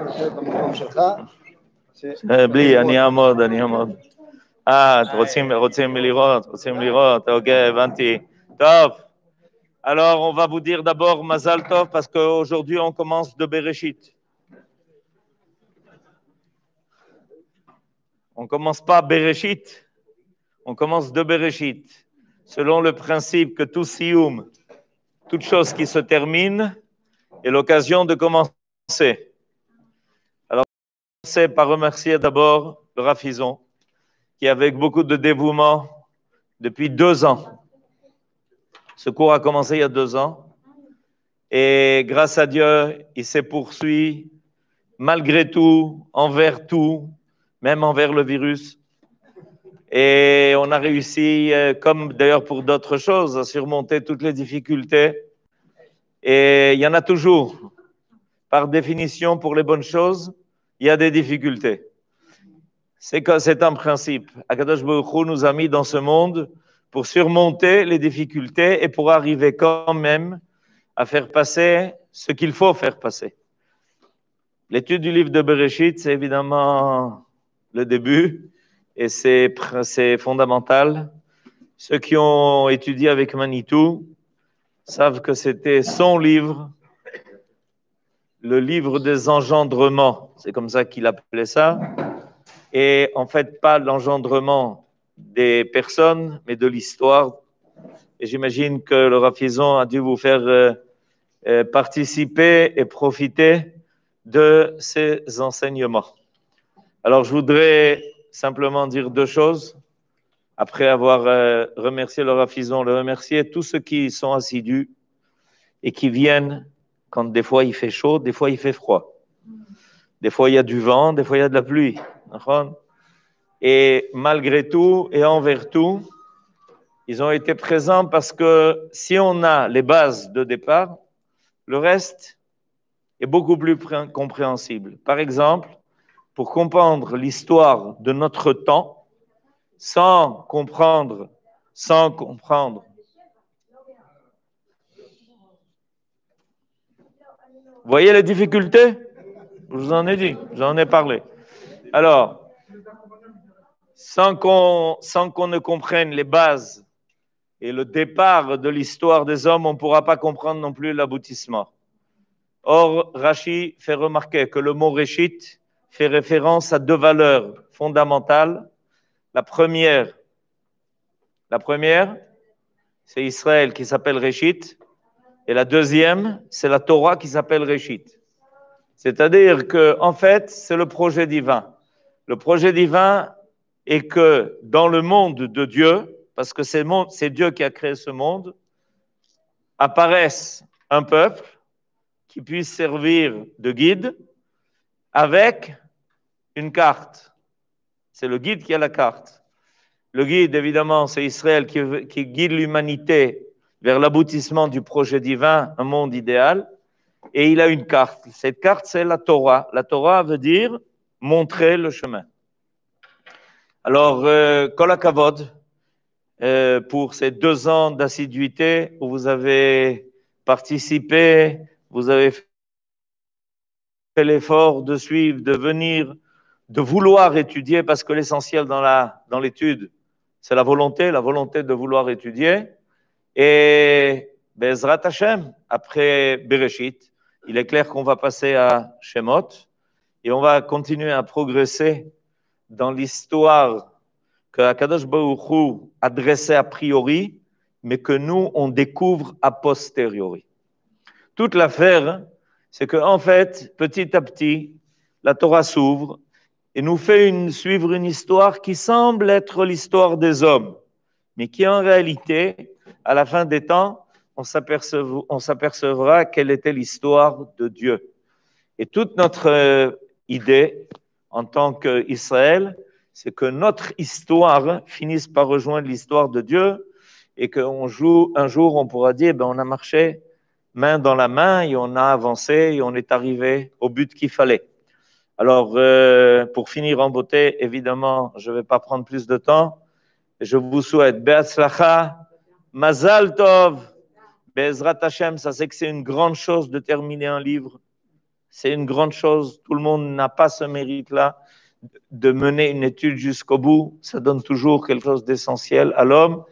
להיות במקום שלך. ש- אה, בלי, אני אעמוד, אני אעמוד. אה, אתם רוצים, רוצים לראות, רוצים לראות, אוקיי, הבנתי. טוב. Alors, on va vous dire d'abord Mazal Tov parce qu'aujourd'hui, on commence de Bereshit. On commence pas Bereshit, on commence de Bereshit. Selon le principe que tout Sioum, toute chose qui se termine, est l'occasion de commencer. Alors, c'est par remercier d'abord le Rafizon, qui avec beaucoup de dévouement, depuis deux ans, ce cours a commencé il y a deux ans, et grâce à Dieu, il s'est poursuivi malgré tout, envers tout, même envers le virus. Et on a réussi, euh, comme d'ailleurs pour d'autres choses, à surmonter toutes les difficultés. Et il y en a toujours. Par définition, pour les bonnes choses, il y a des difficultés. C'est c'est un principe. Akadosh Baruch nous a mis dans ce monde pour surmonter les difficultés et pour arriver quand même à faire passer ce qu'il faut faire passer. L'étude du livre de Bereshit, c'est évidemment le début et c'est fondamental. Ceux qui ont étudié avec Manitou savent que c'était son livre, le livre des engendrements. C'est comme ça qu'il appelait ça. Et en fait, pas l'engendrement des personnes, mais de l'histoire. Et j'imagine que le Rafizon a dû vous faire euh, euh, participer et profiter de ces enseignements. Alors, je voudrais simplement dire deux choses. Après avoir euh, remercié le Rafizon, le remercier tous ceux qui sont assidus et qui viennent quand des fois il fait chaud, des fois il fait froid. Des fois il y a du vent, des fois il y a de la pluie. Et malgré tout et envers tout, ils ont été présents parce que si on a les bases de départ, le reste est beaucoup plus pré- compréhensible. Par exemple, pour comprendre l'histoire de notre temps, sans comprendre, sans comprendre. Voyez les difficultés? Je vous en ai dit, j'en ai parlé. Alors, sans qu'on sans qu'on ne comprenne les bases et le départ de l'histoire des hommes, on ne pourra pas comprendre non plus l'aboutissement. Or, Rashi fait remarquer que le mot Réchit fait référence à deux valeurs fondamentales. La première, la première, c'est Israël qui s'appelle Réchit, et la deuxième, c'est la Torah qui s'appelle Réchit. C'est-à-dire que, en fait, c'est le projet divin. Le projet divin est que dans le monde de Dieu, parce que c'est Dieu qui a créé ce monde, apparaisse un peuple qui puisse servir de guide avec une carte. C'est le guide qui a la carte. Le guide, évidemment, c'est Israël qui guide l'humanité vers l'aboutissement du projet divin, un monde idéal. Et il a une carte. Cette carte, c'est la Torah. La Torah veut dire montrer le chemin. Alors, euh, Kol HaKavod, euh, pour ces deux ans d'assiduité où vous avez participé, vous avez fait l'effort de suivre, de venir, de vouloir étudier, parce que l'essentiel dans l'étude, c'est la volonté, la volonté de vouloir étudier. Et Bezrat Hashem, après Bereshit, il est clair qu'on va passer à Shemot et on va continuer à progresser dans l'histoire que Akadosh Baruch Hu a priori, mais que nous, on découvre a posteriori. Toute l'affaire, c'est qu'en en fait, petit à petit, la Torah s'ouvre et nous fait suivre une histoire qui semble être l'histoire des hommes, mais qui en réalité, à la fin des temps, on s'apercevra, quelle était l'histoire de Dieu. Et toute notre euh, idée en tant qu'Israël, c'est que notre histoire finisse par rejoindre l'histoire de Dieu et qu'un jour, un jour, on pourra dire, ben, on a marché main dans la main et on a avancé et on est arrivé au but qu'il fallait. Alors, euh, pour finir en beauté, évidemment, je ne vais pas prendre plus de temps. Je vous souhaite Be'atzlacha, Mazal Tov, Be'ezrat Hashem, ça c'est que c'est une grande chose de terminer un livre. C'est une grande chose. Tout le monde n'a pas ce mérite-là de mener une étude jusqu'au bout. Ça donne toujours quelque chose d'essentiel à l'homme.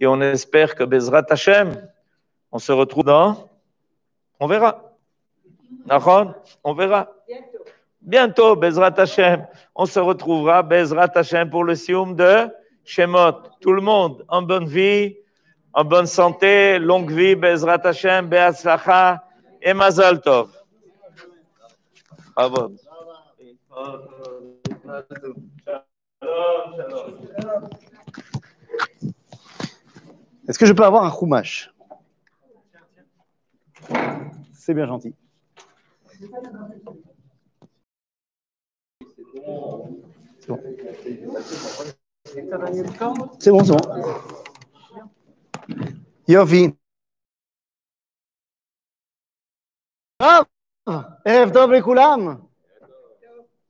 Et on espère que Bezrat Hashem, on se retrouve dans. On verra. On verra. Bientôt, Bezrat Hashem, on se retrouvera, Bezrat Hashem, pour le Sioum de Shemot. Tout le monde en bonne vie, en bonne santé, longue vie, Bezrat Hashem, Be'atzlacha et Mazal Tov. Bravo. Est-ce que je peux avoir un chumash C'est bien gentil. C'est bon, c'est bon. Yofi. Ah Erev Tov.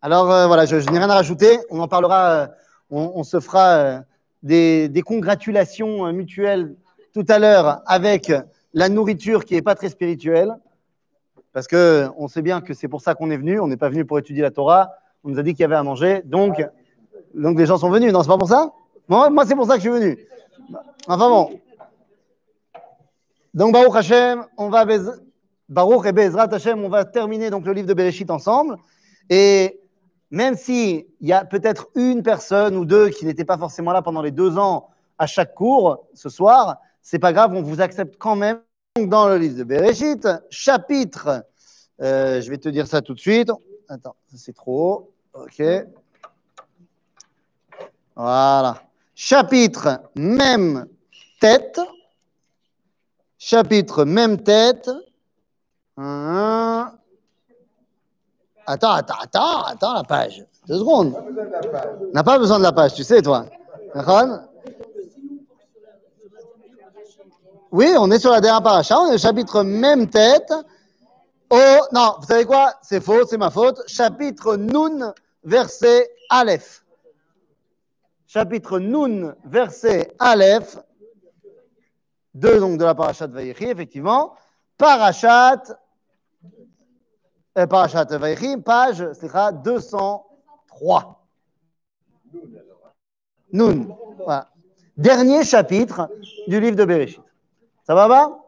Alors euh, voilà, je, je n'ai rien à rajouter. On en parlera, euh, on, on se fera euh, des, des congratulations mutuelles tout à l'heure avec la nourriture qui n'est pas très spirituelle. Parce que on sait bien que c'est pour ça qu'on est venu. On n'est pas venu pour étudier la Torah. On nous a dit qu'il y avait à manger. Donc, donc les gens sont venus. Non, c'est pas pour ça? Moi, moi c'est pour ça que je suis venu. Enfin bon. Donc, Baruch Hashem, on va Baruch et Bezrat Hashem, on va terminer donc le livre de Bereshit ensemble. Et même s'il y a peut-être une personne ou deux qui n'étaient pas forcément là pendant les deux ans à chaque cours ce soir, c'est pas grave, on vous accepte quand même. Dans le livre de Bereshit, chapitre, euh, je vais te dire ça tout de suite. Attends, c'est trop haut. Ok. Voilà. Chapitre, même tête. Chapitre, même tête. Hein. Attends, attends, attends, attends la page. Deux secondes. On n'a pas besoin de la page, tu sais, toi. Oui, on est sur la dernière paracha. On est au chapitre même tête. Oh, non, vous savez quoi? C'est faux, c'est ma faute. Chapitre Nun, verset Aleph. Chapitre Nun, verset Aleph. Deux donc de la parachat Vayechi, effectivement. Parachat, euh, parachat page, c'est 203. Nun. Voilà. Dernier chapitre du livre de Bereshit. Ça va pas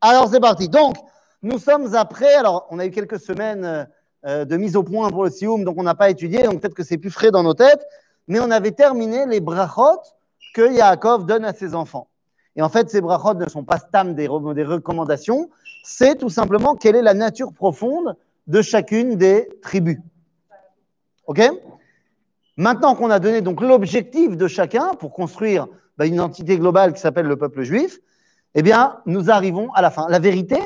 Alors c'est parti. Donc, nous sommes après, alors on a eu quelques semaines euh, de mise au point pour le Sioum, donc on n'a pas étudié, donc peut-être que c'est plus frais dans nos têtes, mais on avait terminé les brachot que Yaakov donne à ses enfants. Et en fait, ces brachot ne sont pas stam des, re- des recommandations, c'est tout simplement quelle est la nature profonde de chacune des tribus. OK? Maintenant qu'on a donné donc l'objectif de chacun pour construire bah, une entité globale qui s'appelle le peuple juif, eh bien, nous arrivons à la fin. La vérité,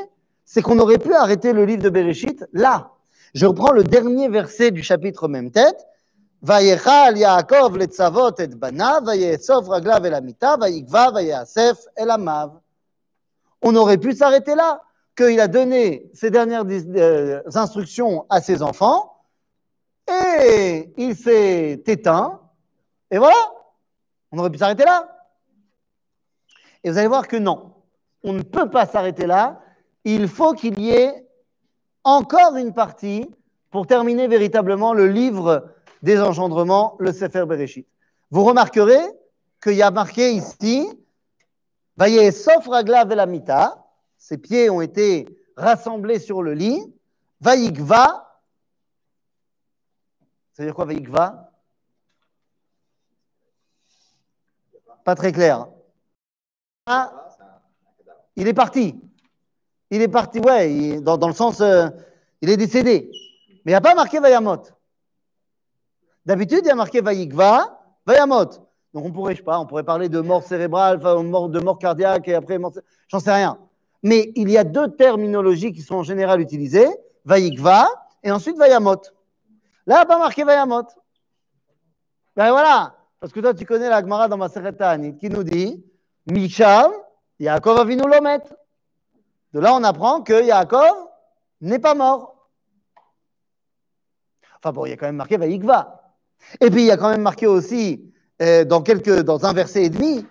c'est qu'on aurait pu arrêter le livre de Bereshit là. Je reprends le dernier verset du chapitre même tête. On aurait pu s'arrêter là, qu'il a donné ses dernières euh, instructions à ses enfants, et il s'est éteint, et voilà, on aurait pu s'arrêter là. Et vous allez voir que non, on ne peut pas s'arrêter là, il faut qu'il y ait encore une partie pour terminer véritablement le livre des engendrements, le Sefer Bereshit. Vous remarquerez qu'il y a marqué ici, Vaye sauf ragla velamita, ses pieds ont été rassemblés sur le lit, Vayikva, ça veut dire quoi Vayikva Pas très clair. Ah, il est parti. Il est parti, ouais, dans, dans le sens, euh, il est décédé. Mais il n'y a pas marqué Vayamot. D'habitude, il y a marqué Vayikva, Vayamot. Donc on pourrait, je on pourrait parler de mort cérébrale, de mort cardiaque et après mort, j'en sais rien. Mais il y a deux terminologies qui sont en général utilisées, Vayikva et ensuite Vayamot. Là, pas marqué Vayamot. Ben voilà, parce que toi, tu connais la Gemara dans ma qui nous dit Misham, Yaakov Avinu Lomet. De là, on apprend que Yaakov n'est pas mort. Enfin bon, il y a quand même marqué Vayikva. Et puis, il y a quand même marqué aussi, euh, dans, un verset et demi,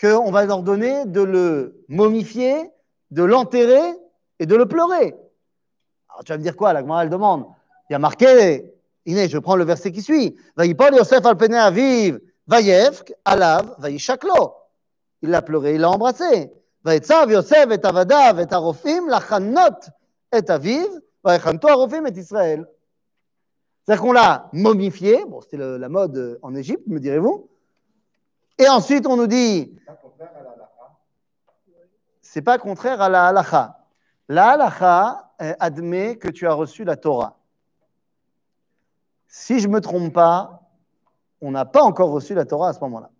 qu'on va leur donner de le momifier, de l'enterrer et de le pleurer. Alors, tu vas me dire quoi La Gemara, demande. Il y a marqué, Inès, je prends le verset qui suit. Vaïpol Yosef al aviv, Vayevk, alav, Vaïchaklo. Il l'a pleuré, il l'a embrassé. Vaïtzav Yosef et avadav et arofim, lachanot et aviv, Vaïchanto arofim et Israël. C'est-à-dire qu'on l'a momifié, bon, c'était la mode euh, en Égypte, me direz-vous. Et ensuite, on nous dit, c'est pas contraire à la halacha. La halacha admet que tu as reçu la Torah. Si je ne me trompe pas, on n'a pas encore reçu la Torah à ce moment-là.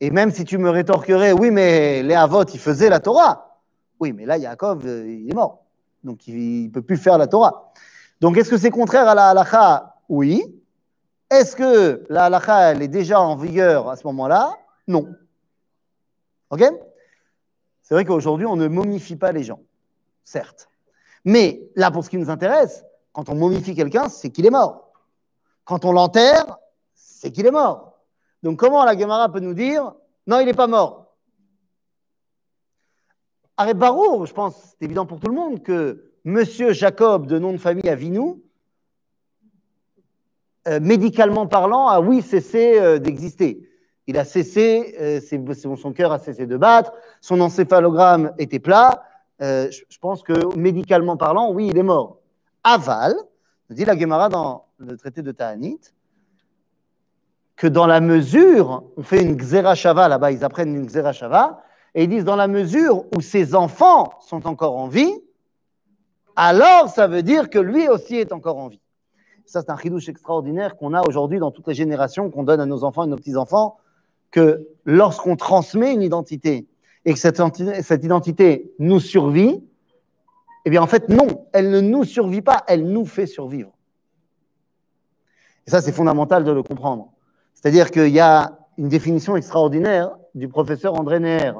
Et même si tu me rétorquerais, oui, mais les Avot, ils faisaient la Torah. Oui, mais là, Yaakov, euh, il est mort. Donc, il ne peut plus faire la Torah. Donc, est-ce que c'est contraire à la halacha? Oui. Est-ce que la halacha, elle est déjà en vigueur à ce moment-là? Non. OK? C'est vrai qu'aujourd'hui, on ne momifie pas les gens, certes. Mais là, pour ce qui nous intéresse, quand on momifie quelqu'un, c'est qu'il est mort. Quand on l'enterre, c'est qu'il est mort. Donc, comment la Gemara peut nous dire non, il n'est pas mort? Arrêt Barour, je pense, c'est évident pour tout le monde que Monsieur Jacob, de nom de famille Avinu, euh, médicalement parlant, a oui cessé euh, d'exister. Il a cessé, euh, son, cœur a cessé de battre, son encéphalogramme était plat. Je, pense que médicalement parlant, oui, il est mort. Aval, nous dit la Gemara dans le traité de Ta'anit, que dans la mesure, on fait une xerashava là-bas, ils apprennent une xerashava, et ils disent dans la mesure où ses enfants sont encore en vie, alors ça veut dire que lui aussi est encore en vie. Ça, c'est un chidouche extraordinaire qu'on a aujourd'hui dans toutes les générations, qu'on donne à nos enfants et nos petits-enfants, que lorsqu'on transmet une identité et que cette, identi- cette identité nous survit, eh bien en fait non, elle ne nous survit pas, elle nous fait survivre. Et ça, c'est fondamental de le comprendre. C'est-à-dire qu'il y a une définition extraordinaire du professeur André Neher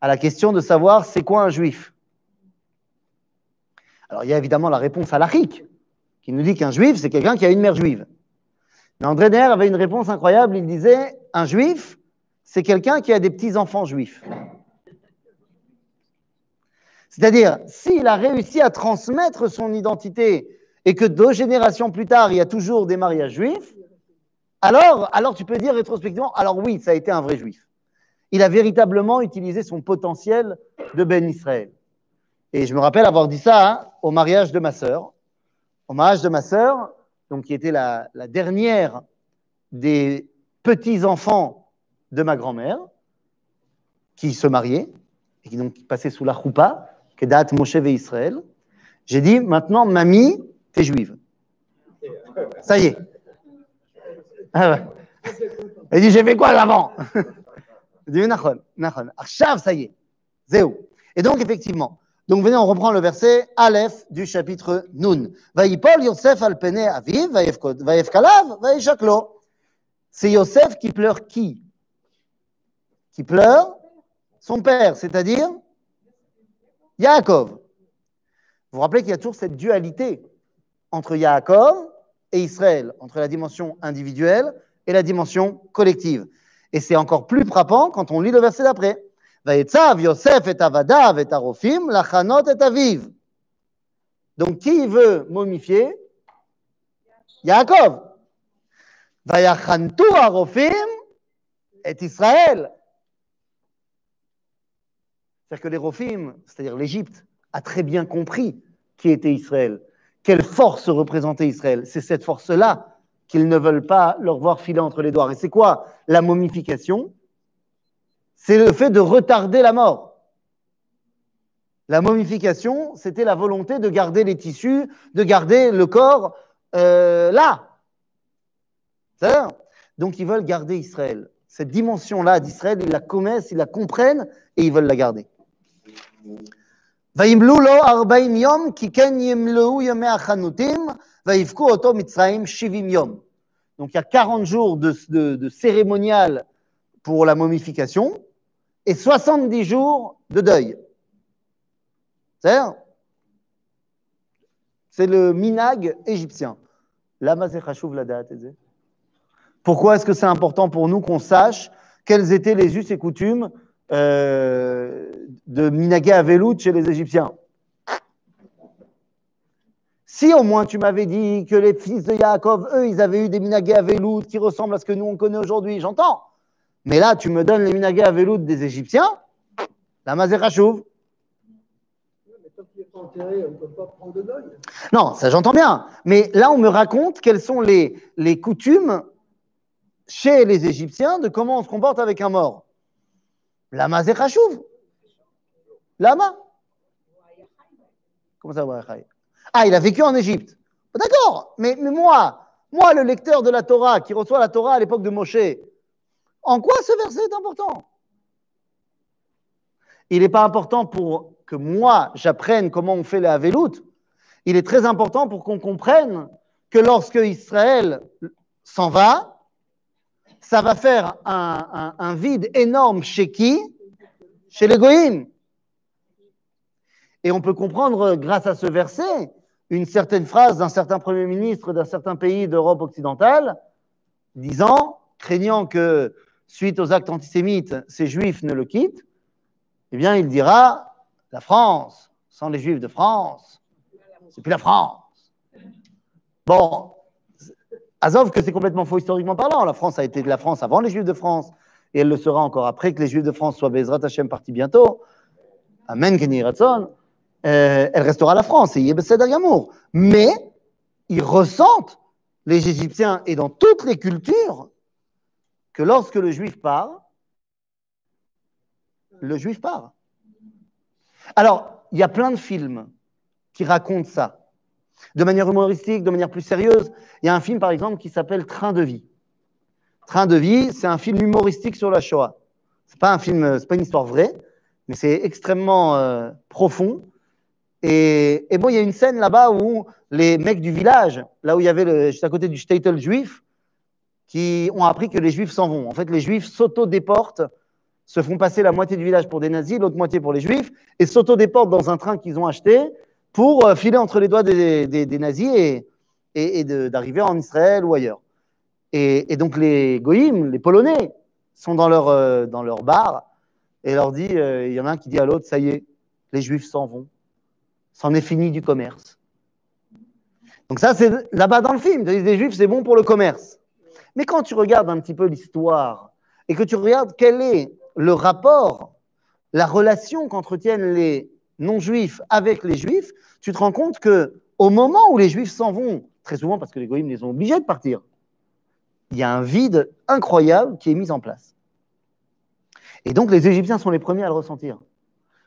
à la question de savoir c'est quoi un juif. Alors il y a évidemment la réponse à l'arique, qui nous dit qu'un juif, c'est quelqu'un qui a une mère juive. Mais André Neher avait une réponse incroyable, il disait un juif, c'est quelqu'un qui a des petits-enfants juifs. C'est-à-dire, s'il a réussi à transmettre son identité et que deux générations plus tard, il y a toujours des mariages juifs, alors, alors tu peux dire rétrospectivement, alors oui, ça a été un vrai juif. Il a véritablement utilisé son potentiel de Ben Israël. Et je me rappelle avoir dit ça hein, au mariage de ma sœur. Au mariage de ma sœur, donc qui était la, dernière des petits-enfants de ma grand-mère, qui se mariaient, et qui donc passaient sous la choupa, Kedat Moshe ve Israël. J'ai dit, maintenant, mamie, t'es juive. Ça y est. Ah. Elle dit, j'ai fait quoi avant Elle dit, Nachon, Nachon. Achav, ça y est. Et donc, effectivement, donc venez, on reprend le verset Aleph du chapitre Nun. Vaïpol Yosef al pene aviv. C'est Yosef qui pleure qui? Qui pleure son père, c'est-à-dire Yaakov. Vous vous rappelez qu'il y a toujours cette dualité entre Yaakov et Israël, entre la dimension individuelle et la dimension collective. Et c'est encore plus frappant quand on lit le verset d'après. Yosef et Avadav et lachanot et Aviv. Donc qui veut momifier? Yaakov. Vayachantu Arofim et Israël. C'est-à-dire que les Rophim, c'est-à-dire l'Égypte, a très bien compris qui était Israël, quelle force représentait Israël? C'est cette force-là qu'ils ne veulent pas leur voir filer entre les doigts. Et c'est quoi la momification? c'est le fait de retarder la mort. La momification, c'était la volonté de garder les tissus, de garder le corps euh, là. Donc ils veulent garder Israël. Cette dimension-là d'Israël, ils la connaissent, ils la comprennent et ils veulent la garder. Donc il y a 40 jours de cérémonial pour la momification et 70 jours de deuil. C'est le minag égyptien. La date. Pourquoi est-ce que c'est important pour nous qu'on sache quels étaient les us et coutumes euh, de Minagé Avelout chez les Égyptiens? Si au moins tu m'avais dit que les fils de Yaakov, eux, ils avaient eu des minagé à velout qui ressemblent à ce que nous on connaît aujourd'hui, j'entends. Mais là, tu me donnes les minagé à velout des Égyptiens, la mazera chouve. Non, ça j'entends bien. Mais là, on me raconte quelles sont les, coutumes chez les Égyptiens de comment on se comporte avec un mort. Lama Zechachouv. Lama. Comment ça, Ah, il a vécu en Égypte. D'accord, mais, mais moi, moi, le lecteur de la Torah, qui reçoit la Torah à l'époque de Moshe, en quoi ce verset est important? Il n'est pas important pour que moi, j'apprenne comment on fait la Havelut. Il est très important pour qu'on comprenne que lorsque Israël s'en va, ça va faire un, vide énorme chez qui? Chez les. Et on peut comprendre, grâce à ce verset, une certaine phrase d'un certain Premier ministre d'un certain pays d'Europe occidentale, disant, craignant que, suite aux actes antisémites, ces juifs ne le quittent, eh bien, il dira, la France, sans les juifs de France, c'est plus la France. Bon, Azov que c'est complètement faux historiquement parlant. La France a été de la France avant les Juifs de France, et elle le sera encore après que les Juifs de France soient Bezrat Hashem partis bientôt. Amen, Kenny Ratson. Euh, elle restera la France, et Yebesed Gamour. Mais ils ressentent, les Égyptiens et dans toutes les cultures, que lorsque le Juif part, le Juif part. Alors, il y a plein de films qui racontent ça de manière humoristique, de manière plus sérieuse. Il y a un film, par exemple, qui s'appelle Train de vie. Train de vie, c'est un film humoristique sur la Shoah. C'est pas un film, c'est pas une histoire vraie, mais c'est extrêmement euh, profond. Et, bon, il y a une scène là-bas où les mecs du village, là où il y avait le, juste à côté du shtetl juif, qui ont appris que les juifs s'en vont. En fait, les juifs s'auto-déportent, se font passer la moitié du village pour des nazis, l'autre moitié pour les juifs, et s'auto-déportent dans un train qu'ils ont acheté pour euh, filer entre les doigts des, nazis et, d'arriver en Israël ou ailleurs. Et, donc les goïms, les Polonais, sont dans leur, euh, dans leur bar et leur dit, euh, il y en a un qui dit à l'autre, ça y est, les Juifs s'en vont, c'en est fini du commerce. Donc ça, c'est là-bas dans le film, les Juifs, c'est bon pour le commerce. Mais quand tu regardes un petit peu l'histoire et que tu regardes quel est le rapport, la relation qu'entretiennent les non-juifs avec les juifs, tu te rends compte que au moment où les juifs s'en vont, très souvent parce que les goïms les ont obligés de partir, il y a un vide incroyable qui est mis en place. Et donc les Égyptiens sont les premiers à le ressentir.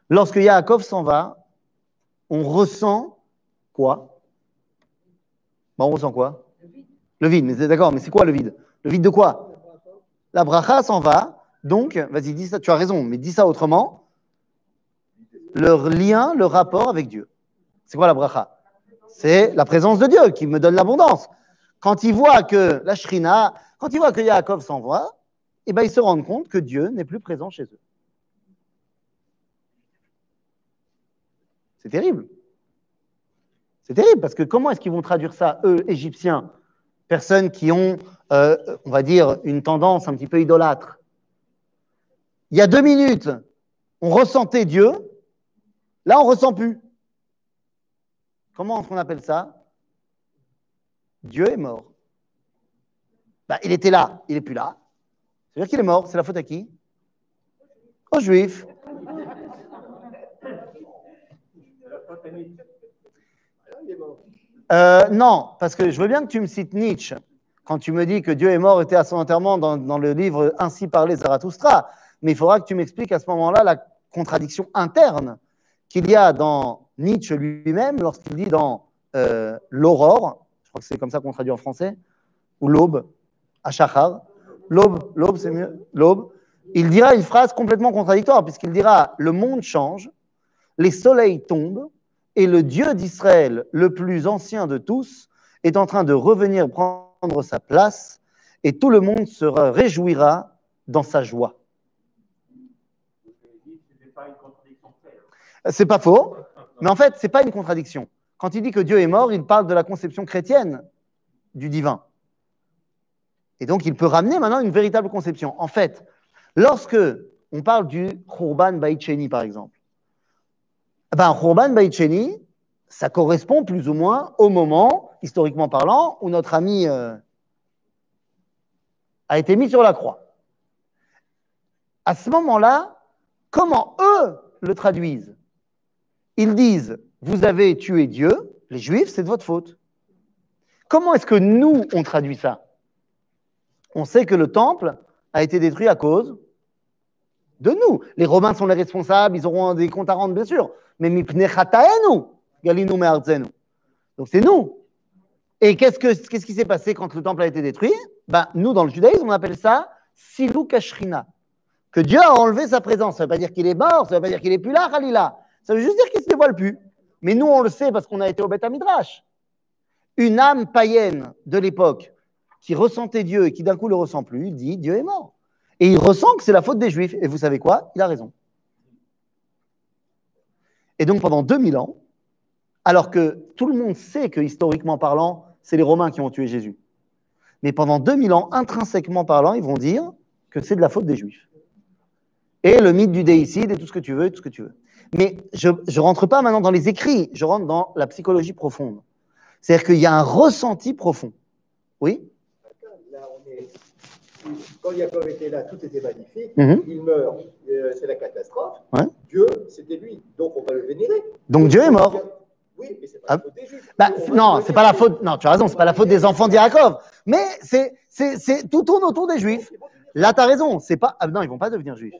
Lorsque Yaakov s'en va, on ressent quoi? Bon, On ressent quoi? Le vide, mais d'accord, mais c'est quoi le vide? Le vide de quoi? La bracha s'en va, donc, vas-y, dis ça, tu as raison, mais dis ça autrement leur lien, le rapport avec Dieu. C'est quoi la bracha? C'est la présence de Dieu qui me donne l'abondance. Quand ils voient que la shrina, quand ils voient que Yaakov s'envoie, eh ben, ils se rendent compte que Dieu n'est plus présent chez eux. C'est terrible. C'est terrible parce que comment est-ce qu'ils vont traduire ça, eux, Égyptiens? Personnes qui ont, euh, on va dire, une tendance un petit peu idolâtre. Il y a deux minutes, on ressentait Dieu, Là, on ne ressent plus. Comment on appelle ça? Dieu est mort. Bah, il était là, il n'est plus là. C'est-à-dire qu'il est mort. C'est la faute à qui? Aux Juifs. Euh, non, parce que je veux bien que tu me cites Nietzsche. Quand tu me dis que Dieu est mort était à son enterrement dans, le livre Ainsi parlait Zarathustra. Mais il faudra que tu m'expliques à ce moment-là la contradiction interne qu'il y a dans Nietzsche lui-même lorsqu'il dit dans euh, l'aurore, je crois que c'est comme ça qu'on traduit en français, ou l'aube, Ashachar, l'aube, l'aube c'est mieux, l'aube, il dira une phrase complètement contradictoire puisqu'il dira le monde change, les soleils tombent et le Dieu d'Israël, le plus ancien de tous, est en train de revenir prendre sa place et tout le monde se réjouira dans sa joie. C'est pas faux, mais en fait, c'est pas une contradiction. Quand il dit que Dieu est mort, il parle de la conception chrétienne du divin. Et donc, il peut ramener maintenant une véritable conception. En fait, lorsque on parle du Khurban Baïcheni, par exemple, ben, Khurban Baïcheni, ça correspond plus ou moins au moment, historiquement parlant, où notre ami euh, a été mis sur la croix. À ce moment-là, comment eux le traduisent? Ils disent, vous avez tué Dieu, les Juifs, c'est de votre faute. Comment est-ce que nous, on traduit ça? On sait que le temple a été détruit à cause de nous. Les Romains sont les responsables, ils auront des comptes à rendre, bien sûr. Mais donc c'est nous. Et qu'est-ce, que, qu'est-ce qui s'est passé quand le temple a été détruit? Ben, Nous, dans le judaïsme, on appelle ça Silou Kashrina. Que Dieu a enlevé sa présence. Ça ne veut pas dire qu'il est mort, ça ne veut pas dire qu'il n'est plus là, Khalila. Ça veut juste dire qu'il ne se dévoile plus. Mais nous, on le sait parce qu'on a été au Beth Midrash. Une âme païenne de l'époque qui ressentait Dieu et qui d'un coup le ressent plus, dit Dieu est mort. Et il ressent que c'est la faute des Juifs. Et vous savez quoi? Il a raison. Et donc pendant 2000 ans, alors que tout le monde sait que historiquement parlant, c'est les Romains qui ont tué Jésus. Mais pendant 2000 ans, intrinsèquement parlant, ils vont dire que c'est de la faute des Juifs. Et le mythe du déicide et tout ce que tu veux, tout ce que tu veux. Mais je ne rentre pas maintenant dans les écrits, je rentre dans la psychologie profonde. C'est-à-dire qu'il y a un ressenti profond. Oui? Quand Jacob était là, tout était magnifique. Mhm. Il meurt, euh, c'est la catastrophe. Dieu, c'était lui. Donc on va le vénérer. Donc Dieu est mort. Oui, mais c'est pas la ah. faute des Juifs. Bah, non, c'est pas la faute. Non, tu as raison, c'est pas la faute des enfants d'Yaakov. Mais c'est, c'est, tout tourne autour des Juifs. Là, tu as raison. C'est pas. Ah, non, ils vont pas devenir Juifs.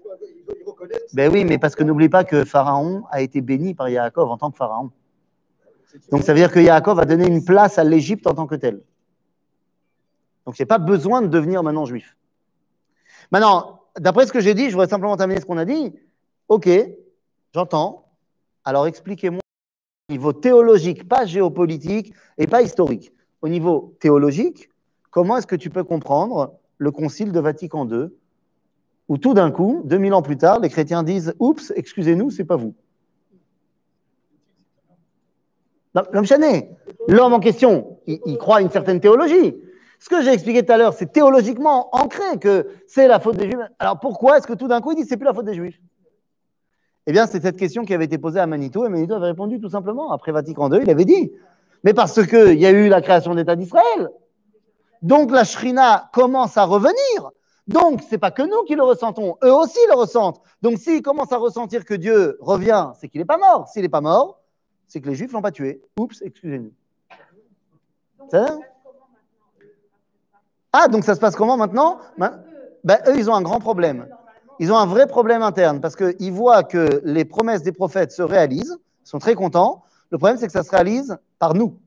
Ben oui, mais parce que n'oublie pas que Pharaon a été béni par Yaakov en tant que Pharaon. Donc ça veut dire que Yaakov a donné une place à l'Égypte en tant que tel. Donc il n'y a pas besoin de devenir maintenant juif. Maintenant, d'après ce que j'ai dit, je voudrais simplement terminer ce qu'on a dit. Ok, j'entends. Alors expliquez-moi au niveau théologique, pas géopolitique et pas historique. Au niveau théologique, comment est-ce que tu peux comprendre le concile de Vatican II, où tout d'un coup, 2000 ans plus tard, les chrétiens disent Oups, excusez-nous, c'est pas vous. L'homme en question, il, croit à une certaine théologie. Ce que j'ai expliqué tout à l'heure, c'est théologiquement ancré que c'est la faute des Juifs. Alors pourquoi est-ce que tout d'un coup, il dit c'est plus la faute des Juifs? Eh bien, c'est cette question qui avait été posée à Manito, et Manito avait répondu tout simplement. Après Vatican II, il avait dit Mais parce qu'il y a eu la création de l'État d'Israël. Donc la Shrina commence à revenir. Donc, ce n'est pas que nous qui le ressentons, eux aussi le ressentent. Donc, s'ils commencent à ressentir que Dieu revient, c'est qu'il n'est pas mort. S'il n'est pas mort, c'est que les Juifs ne l'ont pas tué. Oups, excusez-nous. Ah, donc ça se passe comment maintenant ben, Eux, ils ont un grand problème. Ils ont un vrai problème interne parce qu'ils voient que les promesses des prophètes se réalisent, ils sont très contents. Le problème, c'est que ça se réalise par nous.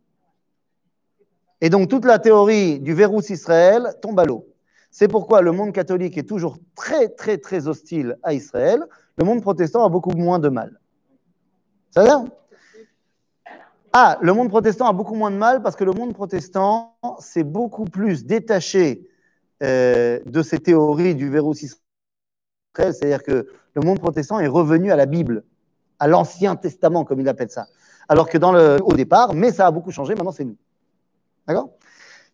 Et donc, toute la théorie du verrou Israël tombe à l'eau. C'est pourquoi le monde catholique est toujours très, très, très hostile à Israël. Le monde protestant a beaucoup moins de mal. Ça va? Ah, le monde protestant a beaucoup moins de mal parce que le monde protestant s'est beaucoup plus détaché euh, de ces théories du Vérus Israël, c'est-à-dire que le monde protestant est revenu à la Bible, à l'Ancien Testament, comme il appelle ça. Alors que dans le, au départ, mais ça a beaucoup changé, maintenant c'est nous. D'accord?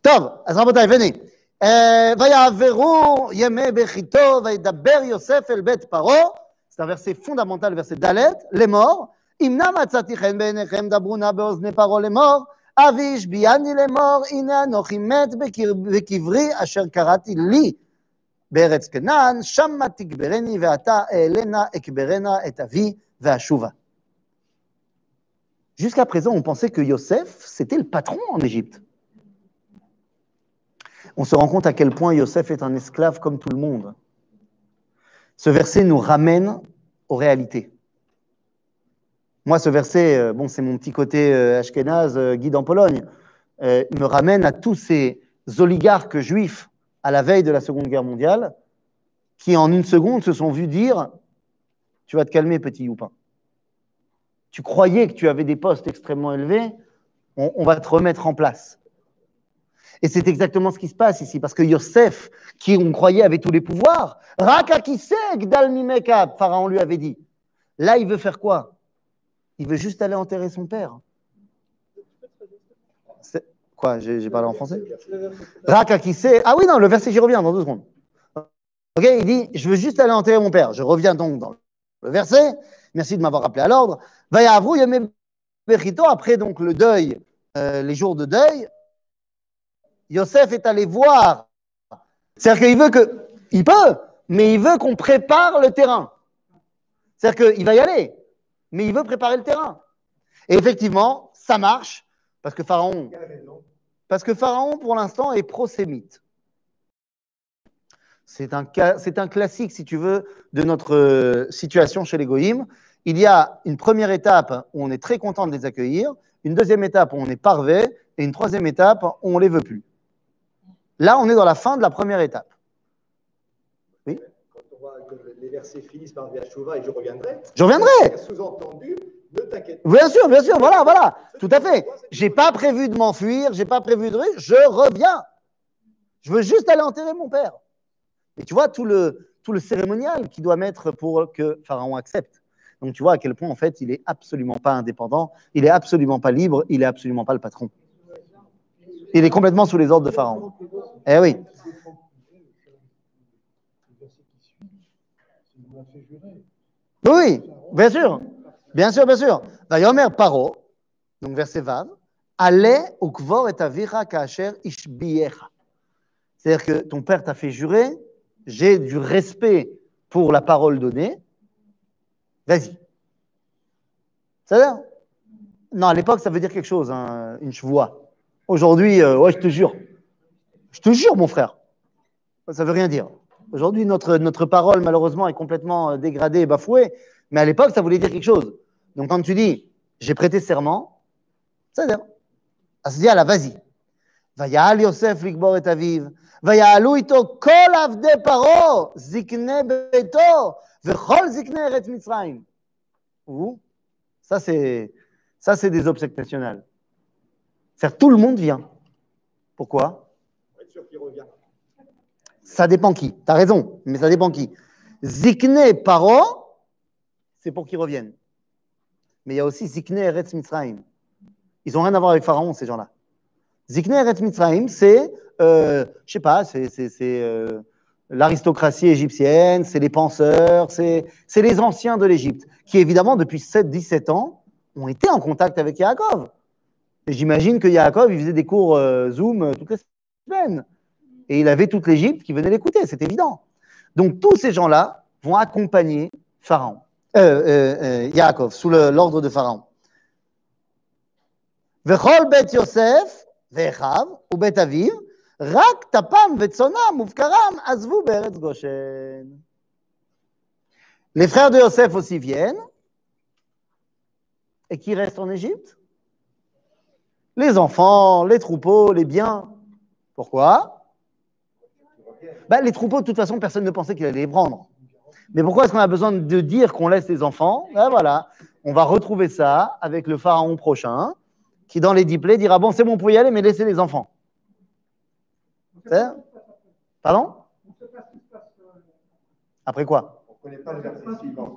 Tov, Azrabotai, venez. Euh, c'est un verset fondamental, verset d'Alet, les morts. אם נא מצאתי חן בעיניכם דברו נא באוזני פרעה לאמור, אבי השביעני לאמור, הנה אנוכי מת בקברי אשר קראתי לי בארץ כנען, שמה תגברני ואתה אעלנה אקברנה את אבי ואשובה. Jusqu'à présent, on pensait que Yosef, c'était le patron en Égypte. On se rend compte à quel point Yosef est un esclave comme tout le monde. Ce verset nous ramène aux réalités. Moi, ce verset, euh, bon, c'est mon petit côté euh, ashkénaze, euh, guide en Pologne, me ramène à tous ces oligarques juifs à la veille de la Seconde Guerre mondiale, qui en une seconde se sont vus dire Tu vas te calmer, petit Youpin. Tu croyais que tu avais des postes extrêmement élevés, on, va te remettre en place. Et c'est exactement ce qui se passe ici, parce que Yosef, qui on croyait avait tous les pouvoirs, Raka qui Pharaon lui avait dit. Là, il veut faire quoi? Il veut juste aller enterrer son père. Quoi J'ai parlé en français? Raka qui sait? Ah oui, non, le verset, j'y reviens dans deux secondes. Ok, il dit Je veux juste aller enterrer mon père. Je reviens donc dans le verset. Merci de m'avoir rappelé à l'ordre. après donc le deuil, euh, les jours de deuil, Yosef est allé voir. C'est-à-dire qu'il veut que, il peut, mais il veut qu'on prépare le terrain. C'est-à-dire qu'il va y aller, mais il veut préparer le terrain. Et effectivement, ça marche, parce que Pharaon, parce que Pharaon, pour l'instant, est prosémite. C'est un, c'est un classique, si tu veux, de notre euh, situation chez les Goïms. Il y a une première étape où on est très content de les accueillir, une deuxième étape où on est parvé, et une troisième étape où on ne les veut plus. Là, on est dans la fin de la première étape. Oui Quand on voit que les versets finissent par Chouva et je reviendrai. Je reviendrai. Sous-entendu, ne t'inquiète pas. Bien sûr, bien sûr, voilà, voilà, tout à fait. J'ai pas prévu de m'enfuir, j'ai pas prévu de je reviens. Je veux juste aller enterrer mon père. Et tu vois tout le, tout le cérémonial qu'il doit mettre pour que Pharaon accepte. Donc tu vois à quel point en fait il est absolument pas indépendant, il est absolument pas libre, il est absolument pas le patron. Il est complètement sous les ordres de Pharaon. Eh oui. Oui, bien sûr. Bien sûr, bien sûr. Vayomer paro, donc verset Vav, allez au kvor et avira kacher ishbiecha. C'est-à-dire que ton père t'a fait jurer, j'ai du respect pour la parole donnée, vas-y. Ça veut Non, à l'époque, ça veut dire quelque chose, hein, une chevoie. Aujourd'hui, euh, ouais, je te jure. Je te jure, mon frère. Ça veut rien dire. Aujourd'hui, notre, notre parole, malheureusement, est complètement euh, dégradée et bafouée. Mais à l'époque, ça voulait dire quelque chose. Donc, quand tu dis, j'ai prêté serment, ça veut dire. À se dire, là, vas-y. ויעל יוסף לקבור את אביו, ויעלו איתו כל עבדי פרעה, זקני ביתו, וכל זקני ארץ מצרים. Ça, c'est, ça, c'est des obsèques nationales. C'est-à-dire tout le monde vient. Pourquoi Ça dépend qui. Tu as raison, mais ça dépend qui. Zikne paro, c'est pour qu'ils reviennent. Mais il y a aussi Zikne Eretz Mitzrayim. Ils n'ont rien à voir avec Pharaon, ces gens-là. Zikne Eretz Mitzrayim, c'est, euh, je sais pas, c'est, euh, l'aristocratie égyptienne, c'est les penseurs, c'est, les anciens de l'Égypte, qui évidemment, depuis 7-17 ans, ont été en contact avec Yaakov. J'imagine que Yaakov, il faisait des cours euh, Zoom euh, toutes les semaines. Et il avait toute l'Égypte qui venait l'écouter, c'est évident. Donc tous ces gens-là vont accompagner Pharaon, euh, Yaakov, sous l'ordre de Pharaon. Vechol bet Yosef, vechav, ou bet aviv, rak tapam azvu Goshen. Les frères de Yosef aussi viennent. Et qui reste en Égypte? Les enfants, les troupeaux, les biens. Pourquoi? Ben, Les troupeaux, de toute façon, personne ne pensait qu'il allait les prendre. Mais pourquoi est-ce qu'on a besoin de dire qu'on laisse les enfants? Ben, Voilà, on va retrouver ça avec le pharaon prochain, qui dans les diplés dira Bon, c'est bon, pour y aller, mais laissez les enfants. Pardon? Après quoi? On ne connaît pas le verset suivant.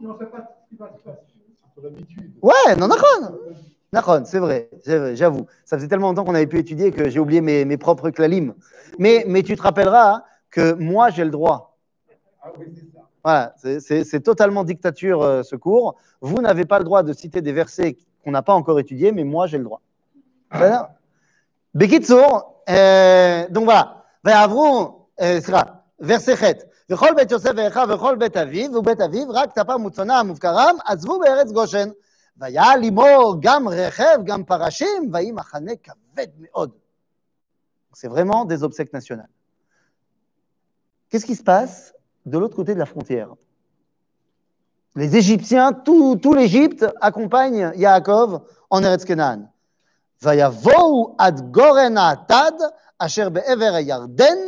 Ouais, non, d'accord c'est vrai, j'avoue. Ça faisait tellement longtemps qu'on avait pu étudier que j'ai oublié mes, propres clalim. Mais, mais tu te rappelleras que moi, j'ai le droit. Ah voilà, c'est totalement dictature euh, ce cours. Vous n'avez pas le droit de citer des versets qu'on n'a pas encore étudiés, mais moi, j'ai le droit. Bekitsour, euh, donc voilà. Euh, verset 7. וכל בית יוסף ואחיו וכל בית אביו, ובית אביו רק טפה מוצונם ומבקרם, עזבו בארץ גושן. C'est vraiment des obsèques nationales. Qu'est-ce qui se passe de l'autre côté de la frontière Les Égyptiens, tout, tout l'Égypte accompagne Yaakov en Eretz Kenan. ויבואו עד גורן האטד אשר בעבר הירדן,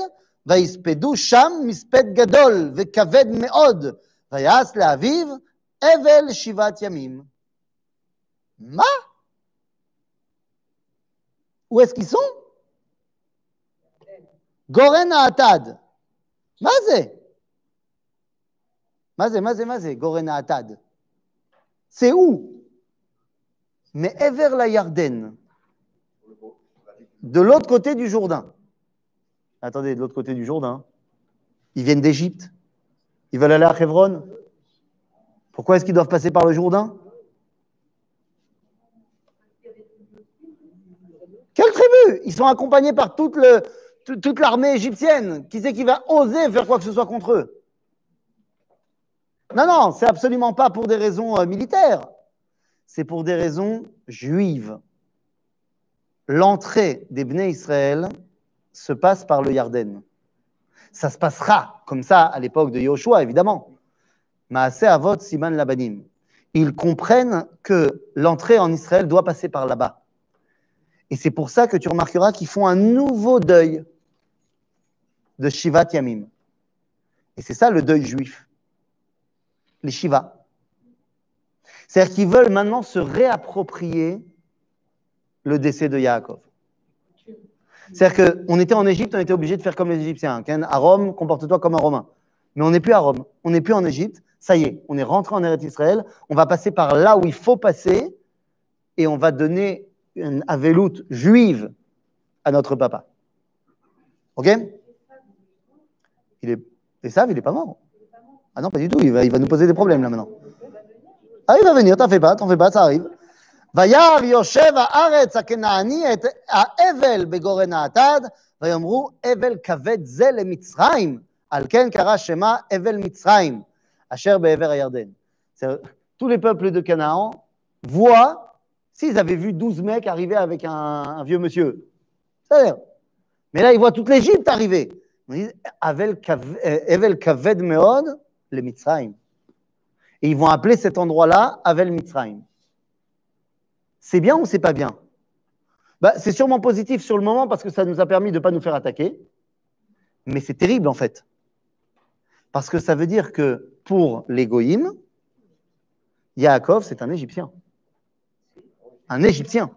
ויספדו שם מספד גדול וכבד מאוד, ויעש לאביו אבל שבעת ימים. Ma Où est-ce qu'ils sont Goren Atad. Mazé, mazé. Goren Atad. C'est où Mais Ever la Yarden. De l'autre côté du Jourdain. Attendez, de l'autre côté du Jourdain. Ils viennent d'Égypte. Ils veulent aller à Hebron. Pourquoi est-ce qu'ils doivent passer par le Jourdain? Eux. Ils sont accompagnés par toute, toute l'armée égyptienne. Qui c'est qui va oser faire quoi que ce soit contre eux Non, non, c'est absolument pas pour des raisons euh, militaires. C'est pour des raisons juives. L'entrée des Bnei Israël se passe par le Yarden. Ça se passera comme ça à l'époque de Yoshua, évidemment. Maaseh Avot Siman Labanim. Ils comprennent que l'entrée en Israël doit passer par là-bas. Et c'est pour ça que tu remarqueras qu'ils font un nouveau deuil de Shivat Yamim. Et c'est ça le deuil juif. Les Shiva. C'est-à-dire qu'ils veulent maintenant se réapproprier le décès de Yaakov. C'est-à-dire qu'on était en Égypte, on était obligé de faire comme les Égyptiens. À Rome, comporte-toi comme un Romain. Mais on n'est plus à Rome, on n'est plus en Égypte. Ça y est, on est rentré en Eretz Israël. On va passer par là où il faut passer et on va donner une aveloute juive à notre papa. Ok? il est, Et ça, il n'est pas mort. Ah non, pas du tout. Il va, il va nous poser des problèmes là maintenant. Ah, il va venir, t'en fais pas, t'en fais pas, ça arrive. וירא יושב הארץ הכנעני את האבל בגורן האטד, ויאמרו אבל כבד זה למצרים, על כן קרא שמה אבל מצרים, אשר בעבר הירדן. Tous les peuples de Canaan voient, s'ils avaient vu 12 mecs arriver avec un, un vieux monsieur, c'est-à-dire, mais là ils voient toute l'Égypte arriver. Disent Evel kaved meod le Mitzrayim. Et ils vont appeler cet endroit-là Avel Mitzrayim. C'est bien ou c'est pas bien? Bah, C'est sûrement positif sur le moment parce que ça nous a permis de ne pas nous faire attaquer. Mais c'est terrible en fait. Parce que ça veut dire que pour les Yaakov, c'est un Égyptien. Un Égyptien.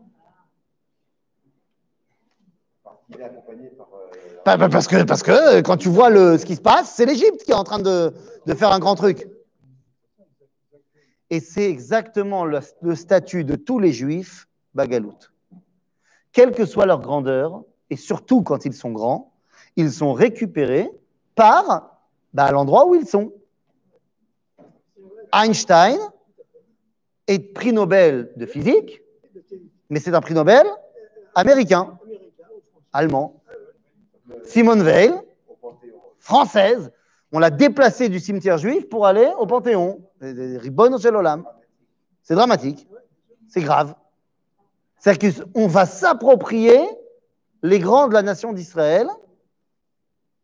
Parce que, parce que quand tu vois le, ce qui se passe, c'est l'Égypte qui est en train de, de faire un grand truc. Et c'est exactement le, statut de tous les juifs, Bagalout. Quelle que soit leur grandeur, et surtout quand ils sont grands, ils sont récupérés par bah, l'endroit où ils sont. Einstein est prix Nobel de physique, mais c'est un prix Nobel américain, allemand. Simone Veil, française, on l'a déplacé du cimetière juif pour aller au Panthéon. C'est dramatique. C'est grave. C'est-à-dire qu'on va s'approprier les grands de la nation d'Israël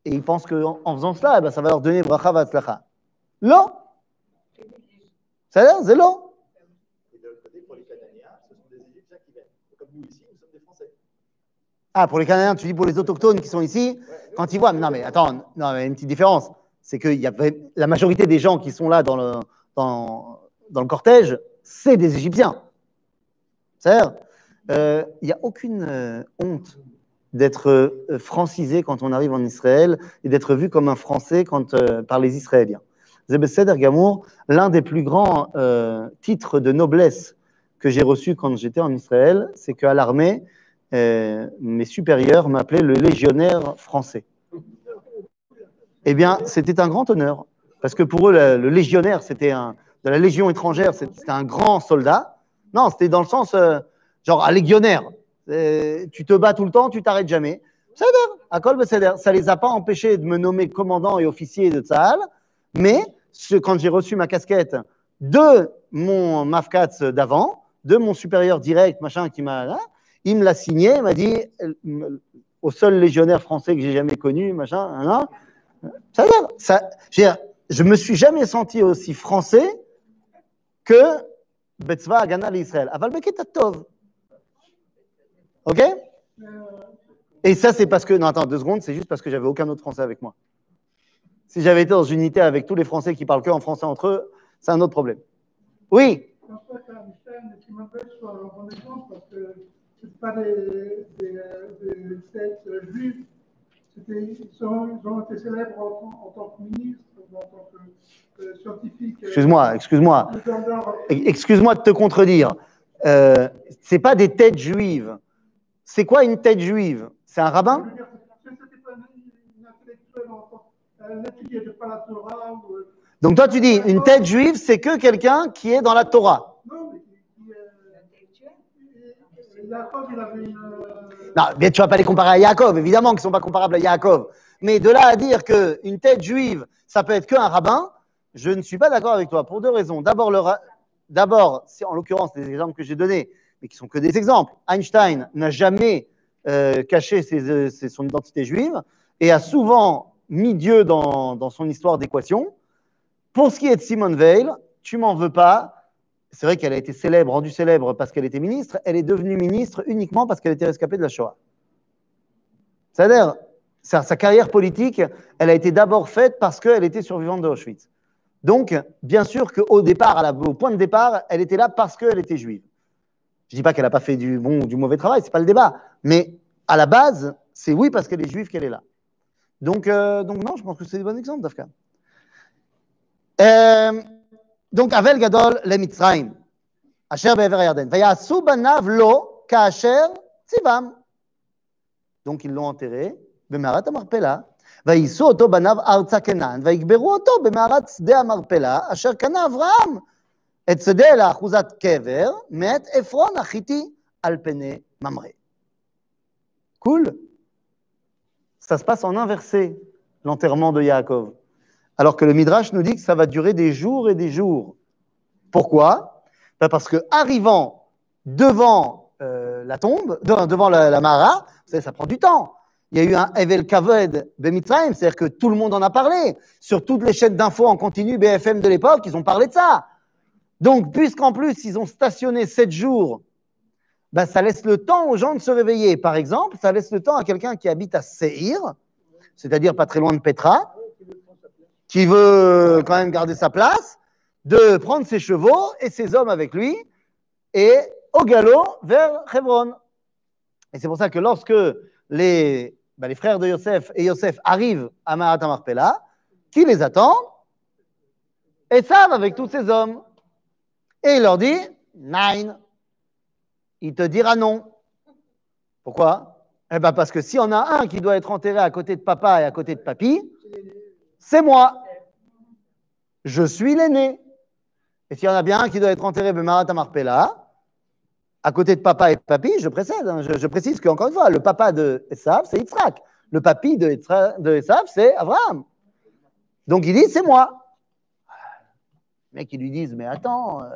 et ils pensent qu'en en faisant cela, eh ben, ça va leur donner bracha vatzlacha. L'eau. C'est l'eau. Ah, pour les Canadiens, tu dis pour les autochtones qui sont ici, quand ils voient. Non, mais attends, non, mais une petite différence. C'est que y a, la majorité des gens qui sont là dans le, dans, le cortège, c'est des Égyptiens. C'est-à-dire, euh, il n'y a aucune euh, honte d'être euh, francisé quand on arrive en Israël et d'être vu comme un Français quand, par les Israéliens. Zebeseder Gamour, l'un des plus grands titres de noblesse que j'ai reçu quand j'étais en Israël, c'est qu'à l'armée, mes supérieurs m'appelaient le légionnaire français. Eh bien, c'était un grand honneur parce que pour eux, le, légionnaire, c'était un, de la légion étrangère, c'était un grand soldat. Non, c'était dans le sens, euh, genre, un légionnaire. Euh, tu te bats tout le temps, tu t'arrêtes jamais. Ça les a pas empêchés de me nommer commandant et officier de Tzahal, mais quand j'ai reçu ma casquette de mon Mafkatz d'avant, de mon supérieur direct, machin, qui m'a, il me l'a signé, il m'a dit, euh, au seul légionnaire français que j'ai jamais connu, machin, hein, ça, ça, je me suis jamais senti aussi français que Betzva Agana l'Israël. Ok? Et ça, c'est parce que. Non, attends, deux secondes, c'est juste parce que j'avais aucun autre français avec moi. Si j'avais été dans une unité avec tous les Français qui parlent que en français entre eux, c'est un autre problème. Oui pas des, des, des fêtes juives ils, sont, ils, ont été célèbres en, en, tant que ministre, en tant que euh, scientifique. Euh, excuse-moi, excuse-moi. Excuse-moi de te contredire. Euh, c'est pas des têtes juives. C'est quoi une tête juive? C'est un rabbin? Donc toi tu dis, une tête juive, c'est que quelqu'un qui est dans la Torah. Qui, euh, tu vas pas les comparer à Yaakov, évidemment qu'ils sont pas comparables à Yaakov. Mais de là à dire qu'une tête juive, ça peut être qu'un rabbin, je ne suis pas d'accord avec toi pour deux raisons. D'abord, le D'abord, en l'occurrence, les exemples que j'ai donnés, mais qui sont que des exemples, Einstein n'a jamais euh, caché euh, son identité juive et a souvent mis Dieu dans, dans son histoire d'équation. Pour ce qui est de Simone Veil, tu m'en veux pas. C'est vrai qu'elle a été célèbre, rendue célèbre parce qu'elle était ministre. Elle est devenue ministre uniquement parce qu'elle était rescapée de la Shoah. C'est-à-dire, sa, carrière politique, elle a été d'abord faite parce qu'elle était survivante de Auschwitz. Donc, bien sûr qu'au départ, au point de départ, elle était là parce qu'elle était juive. Je ne dis pas qu'elle n'a pas fait du bon ou du mauvais travail, ce n'est pas le débat. Mais à la base, c'est oui parce qu'elle est juive qu'elle est là. Donc, euh, non, je pense que c'est un bon exemple, Dafka. Euh, donc, Avel Gadol le Mitzrayim, Asher Be'ever Yarden. Vayasu banav lo ka'asher tzivam. Donc, ils l'ont enterré, Bemarat Amarpela, וייסעו אותו בניו ארצה כנען, ויגברו אותו במערת שדה המרפלה, אשר קנה אברהם את שדה לאחוזת קבר, מת עפרון החיתי על פני ממרא. Cool. Ça se passe en inversé, l'enterrement de Yaakov. Alors que le Midrash nous dit que ça va durer des jours et des jours. Pourquoi? Ben Parce que arrivant devant euh, la tombe, devant la, Mara, ça prend du temps il y a eu un Evel Kaved Bemitzrayim, c'est-à-dire que tout le monde en a parlé. Sur toutes les chaînes d'infos en continu BFM de l'époque, ils ont parlé de ça. Donc, puisqu'en plus, ils ont stationné sept jours, ben, ça laisse le temps aux gens de se réveiller. Par exemple, ça laisse le temps à quelqu'un qui habite à Seir, c'est-à-dire pas très loin de Petra, qui veut quand même garder sa place, de prendre ses chevaux et ses hommes avec lui et au galop vers Hebron. Et c'est pour ça que lorsque les les frères de Yosef et Yosef arrivent à Mahat Marpella, qui les attend? Et savent avec tous ces hommes. Et il leur dit Nine. Il te dira non. Pourquoi? Eh bien, parce que s'il y en a un qui doit être enterré à côté de papa et à côté de papy, c'est moi. Je suis l'aîné. Et s'il y en a bien un qui doit être enterré à Mahat Marpella, à côté de papa et papy, je précède. Hein, je, précise qu'encore une fois, le papa de Esav, c'est Yitzhak. Le papy de, Esav, c'est Abraham. Donc il dit, c'est moi. Les mecs, ils lui disent, mais attends, euh,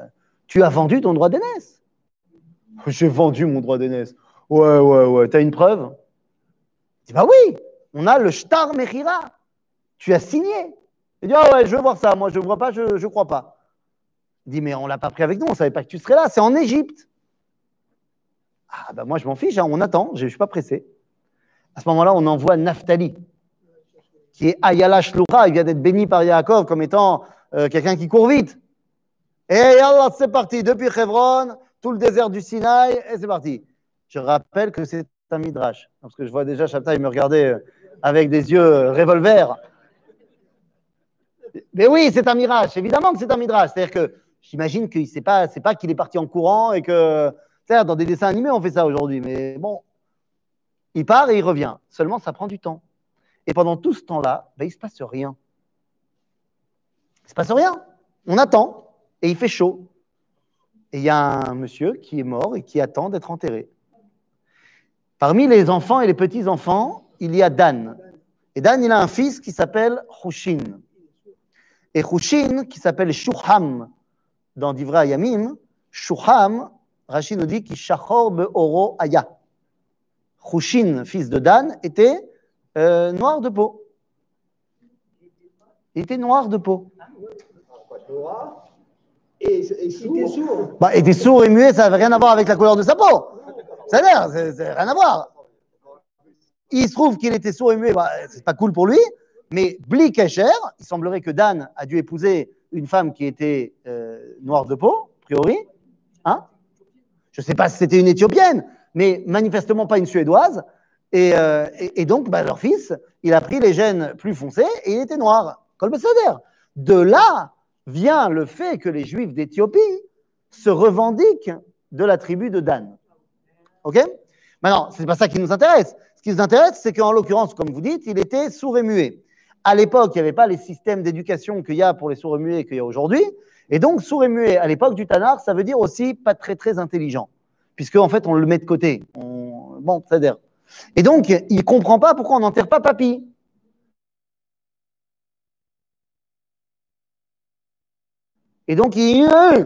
tu as vendu ton droit d'aînesse. J'ai vendu mon droit d'aînesse. Ouais, ouais, ouais. T'as une preuve? Il dit, bah oui, on a le Shtar Mechira. Tu as signé. Il dit, ah ouais, je veux voir ça. Moi, je ne vois pas, je ne crois pas. Il dit, mais on ne l'a pas pris avec nous, on ne savait pas que tu serais là. C'est en Égypte. Ah, ben moi, je m'en fiche, hein, on attend, je ne suis pas pressé. À ce moment-là, on envoie Naphtali, qui est Ayala Shloura, il vient d'être béni par Yaakov comme étant euh, quelqu'un qui court vite. Et Allah, c'est parti, depuis Hebron, tout le désert du Sinaï, et c'est parti. Je rappelle que c'est un midrash, parce que je vois déjà il me regardait euh, avec des yeux revolver. Mais oui, c'est un mirage, évidemment que c'est un midrash. C'est-à-dire que j'imagine que ce n'est pas, pas qu'il est parti en courant et que dans des dessins animés, on fait ça aujourd'hui, mais bon, il part et il revient. Seulement, ça prend du temps. Et pendant tout ce temps-là, ben, il ne se passe rien. Il ne se passe rien. On attend et il fait chaud. Et il y a un monsieur qui est mort et qui attend d'être enterré. Parmi les enfants et les petits-enfants, il y a Dan. Et Dan, il a un fils qui s'appelle Hushin. Et Hushin, qui s'appelle Shuham dans Divra Yamim, Shuham, Rachid nous dit qu'il Shachor oro aya. Khushin, fils de Dan, était euh, noir de peau. Il était noir de peau. Et, et était sourd bah, Il était sourd et muet, ça n'avait rien à voir avec la couleur de sa peau. Ça n'a rien à voir. Il se trouve qu'il était sourd et muet, bah, c'est pas cool pour lui, mais Bli Kesher, il semblerait que Dan a dû épouser une femme qui était euh, noire de peau, a priori. Hein? Je ne sais pas si c'était une Éthiopienne, mais manifestement pas une Suédoise. Et, euh, donc, bah, leur fils, il a pris les gènes plus foncés et il était noir. De là vient le fait que les Juifs d'Éthiopie se revendiquent de la tribu de Dan. OK? Maintenant, ce n'est pas ça qui nous intéresse. Ce qui nous intéresse, c'est qu'en l'occurrence, comme vous dites, il était sourd et muet. À l'époque, il n'y avait pas les systèmes d'éducation qu'il y a pour les sourds et muets qu'il y a aujourd'hui. Et donc, sourd et muet, à l'époque du Tanar, ça veut dire aussi pas très très intelligent, puisque en fait, on le met de côté. bon, c'est-à-dire, Et donc, il ne comprend pas pourquoi on n'enterre pas papy. Et donc, il euh,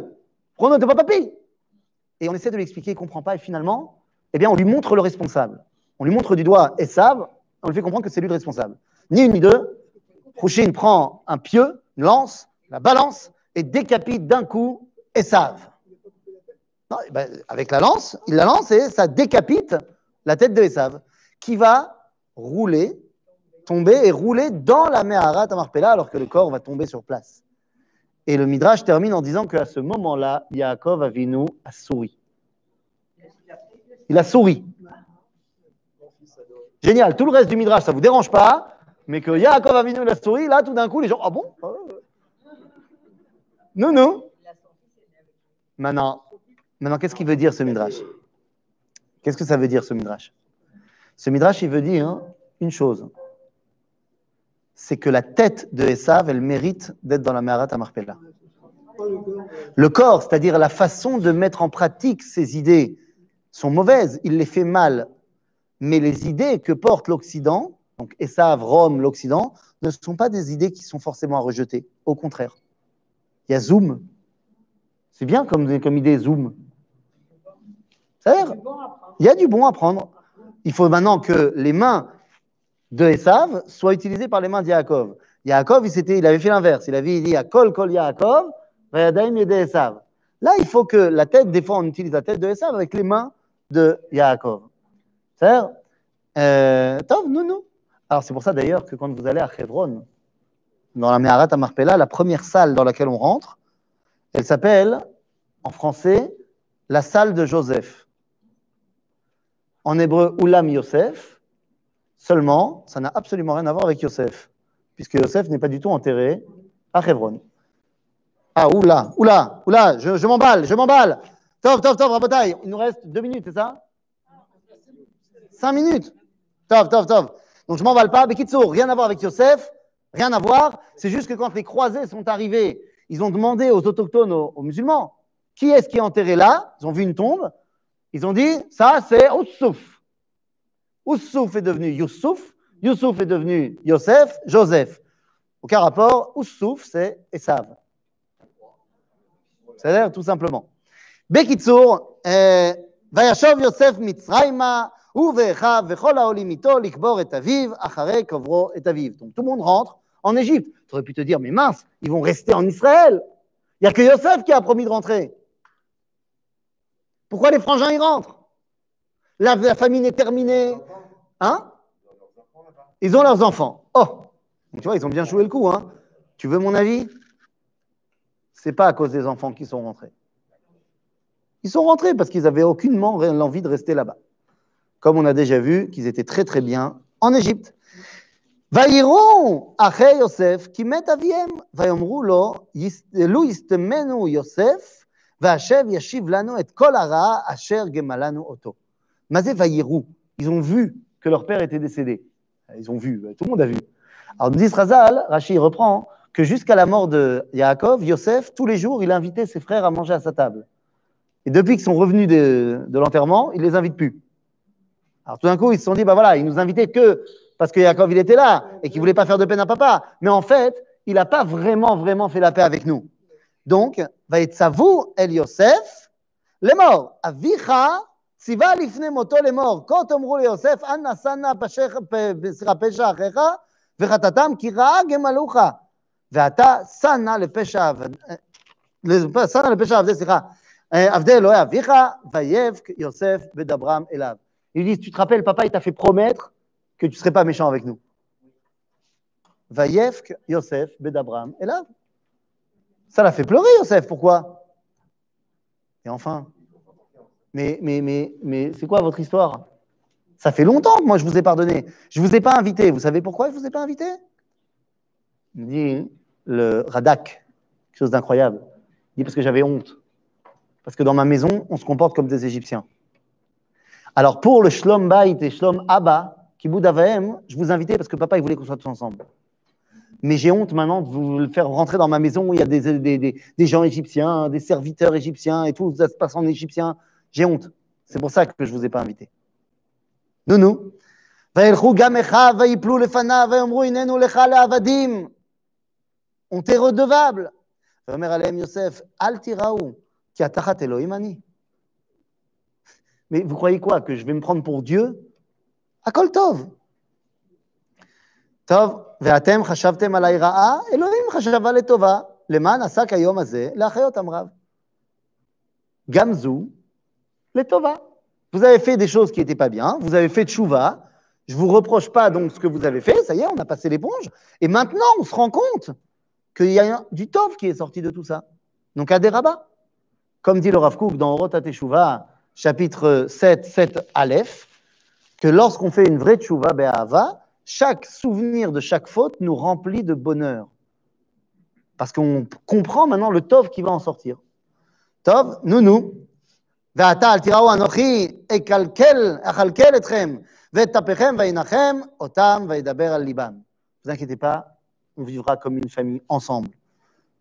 pourquoi on n'enterre pas papy? Et on essaie de l'expliquer, il ne comprend pas. Et finalement, eh bien, on lui montre le responsable. On lui montre du doigt Esav, on lui fait comprendre que c'est lui le responsable. Ni une ni deux. Rouchine prend un pieu, une lance, la balance et décapite d'un coup Esav. Eh ben, avec la lance, il la lance et ça décapite la tête de Esav, qui va rouler, tomber et rouler dans la Meharat Marpella alors que le corps va tomber sur place. Et le Midrash termine en disant qu'à ce moment-là, Yaakov Avinu a souri. Il a souri. Génial. Tout le reste du Midrash, ça ne vous dérange pas, mais que Yaakov Avinu a souri, là, tout d'un coup, les gens, ah bon Non, non. Maintenant, maintenant qu'est-ce qu'il veut dire ce Midrash? Qu'est-ce que ça veut dire ce Midrash? Ce Midrash, il veut dire une chose c'est que la tête de Esav, elle mérite d'être dans la Meharat Amarpella. Le corps, c'est-à-dire la façon de mettre en pratique ses idées, sont mauvaises, il les fait mal. Mais les idées que porte l'Occident, donc Esav, Rome, l'Occident, ne sont pas des idées qui sont forcément à rejeter. Au contraire. Il y a Zoom. C'est bien comme, comme idée, Zoom. Il y a du bon à prendre. Il faut maintenant que les mains de Esav soient utilisées par les mains de Yaakov. Il, il avait fait l'inverse. Il avait dit à Kol Kol Yaakov, Esav. Là, il faut que la tête, des fois, on utilise la tête de Esav avec les mains de Yaakov. C'est euh, Tov, nous, nous. Alors, c'est pour ça d'ailleurs que quand vous allez à Hebron, dans la Meharat à Marpella, la première salle dans laquelle on rentre, elle s'appelle, en français, la salle de Joseph. En hébreu, Ulam Yosef. Seulement, ça n'a absolument rien à voir avec Yosef, puisque Yosef n'est pas du tout enterré à Hebron. Ah, oula, oula, oula, je, je m'emballe, je m'emballe. Tov, tov, tov, rabotaille. Il nous reste deux minutes, c'est ça? Cinq minutes. Tov, tov, tov. Donc je m'emballe pas. Bekitso, rien à voir avec Yosef, rien à voir. C'est juste que quand les croisés sont arrivés, ils ont demandé aux autochtones, aux, musulmans, qui est-ce qui est enterré là? Ils ont vu une tombe. Ils ont dit, ça c'est Oussouf. Oussouf est devenu Youssouf. Youssouf est devenu Yosef, Joseph. Aucun rapport. Oussouf, c'est Esav. C'est-à-dire tout simplement. Bekitsour, euh, Vayashov Yosef Mitzraïma, donc tout le monde rentre en Égypte. Tu aurais pu te dire, mais mince, ils vont rester en Israël. Il n'y a que Yosef qui a promis de rentrer. Pourquoi les frangins y rentrent? La, famine est terminée. Hein? Ils ont leurs enfants. Oh Tu vois, ils ont bien joué le coup. Hein. Tu veux mon avis? C'est pas à cause des enfants qu'ils sont rentrés. Ils sont rentrés parce qu'ils n'avaient aucunement l'envie de rester là-bas comme on a déjà vu qu'ils étaient très très bien en Égypte. Vaïron Yosef, qui met Aviem, Vayomru lo, Yosef, Vachev Yashiv et kolara Asher gemalanu oto. Mazé ils ont vu que leur père était décédé. Ils ont vu, tout le monde a vu. Alors nous dit Razal, Rachid reprend que jusqu'à la mort de Yaakov, Yosef, tous les jours, il invitait ses frères à manger à sa table. Et depuis qu'ils sont revenus de, de l'enterrement, il les invite plus. Alors tout d'un coup, ils se sont dit, bah voilà, il nous invitait que parce que Yaakov, il était là et qu'il ne voulait pas faire de peine à papa. Mais en fait, il n'a pas vraiment, vraiment fait la paix avec nous. Donc, va être vous, El Yosef, les morts. Avicha ציווה לפני מותו לאמור, כה תאמרו ליוסף, אנא שנא פשע אחיך וחטאתם, כי רעה גמלוך. ואתה שנא לפשע שנא לפשע עבדי, סליחה, עבדי אלוהי אביך, ויבק יוסף בדברם אליו. Il dit, tu te rappelles, papa, il t'a fait promettre que tu ne serais pas méchant avec nous. Vayevk Yosef Bedabram Elav. Ça l'a fait pleurer, Yosef. Pourquoi? Et enfin, mais, mais, mais, mais c'est quoi votre histoire? Ça fait longtemps que moi je vous ai pardonné. Je ne vous ai pas invité. Vous savez pourquoi je ne vous ai pas invité? Il dit le Radak, quelque chose d'incroyable. Il dit parce que j'avais honte. Parce que dans ma maison, on se comporte comme des Égyptiens. Alors pour le Shlom Bait et Shlom Abba, Kiboud Avahem, je vous invitais parce que papa il voulait qu'on soit tous ensemble. Mais j'ai honte maintenant de vous le faire rentrer dans ma maison où il y a des, des, gens égyptiens, des serviteurs égyptiens et tout, ça se passe en égyptien. J'ai honte. C'est pour ça que je ne vous ai pas invité. Nounou. On t'est redevable. Yosef, qui a mais vous croyez quoi Que je vais me prendre pour Dieu? Akol Tov. Tov, ve'atem chashavtem alay ra'a, Elohim chashava letova, leman asak hayom hazeh, le'achayot amrav. Gamzou, letova. Vous avez fait des choses qui n'étaient pas bien, vous avez fait tchouva, je ne vous reproche pas donc ce que vous avez fait, ça y est, on a passé l'éponge, et maintenant on se rend compte qu'il y a du tov qui est sorti de tout ça. Donc à des rabats. Comme dit le Rav Kook dans Orota Teshuvah, chapitre 7, 7 Aleph, que lorsqu'on fait une vraie tchouva be'ava, chaque souvenir de chaque faute nous remplit de bonheur. Parce qu'on comprend maintenant le tov qui va en sortir. Tov, nounou. ועתה אל תיראו אנוכי אקלקל, אכלכל אתכם ואת טפכם וינחם אותם וידבר על ליבם. Ne vous inquiétez pas, on vivra comme une famille ensemble.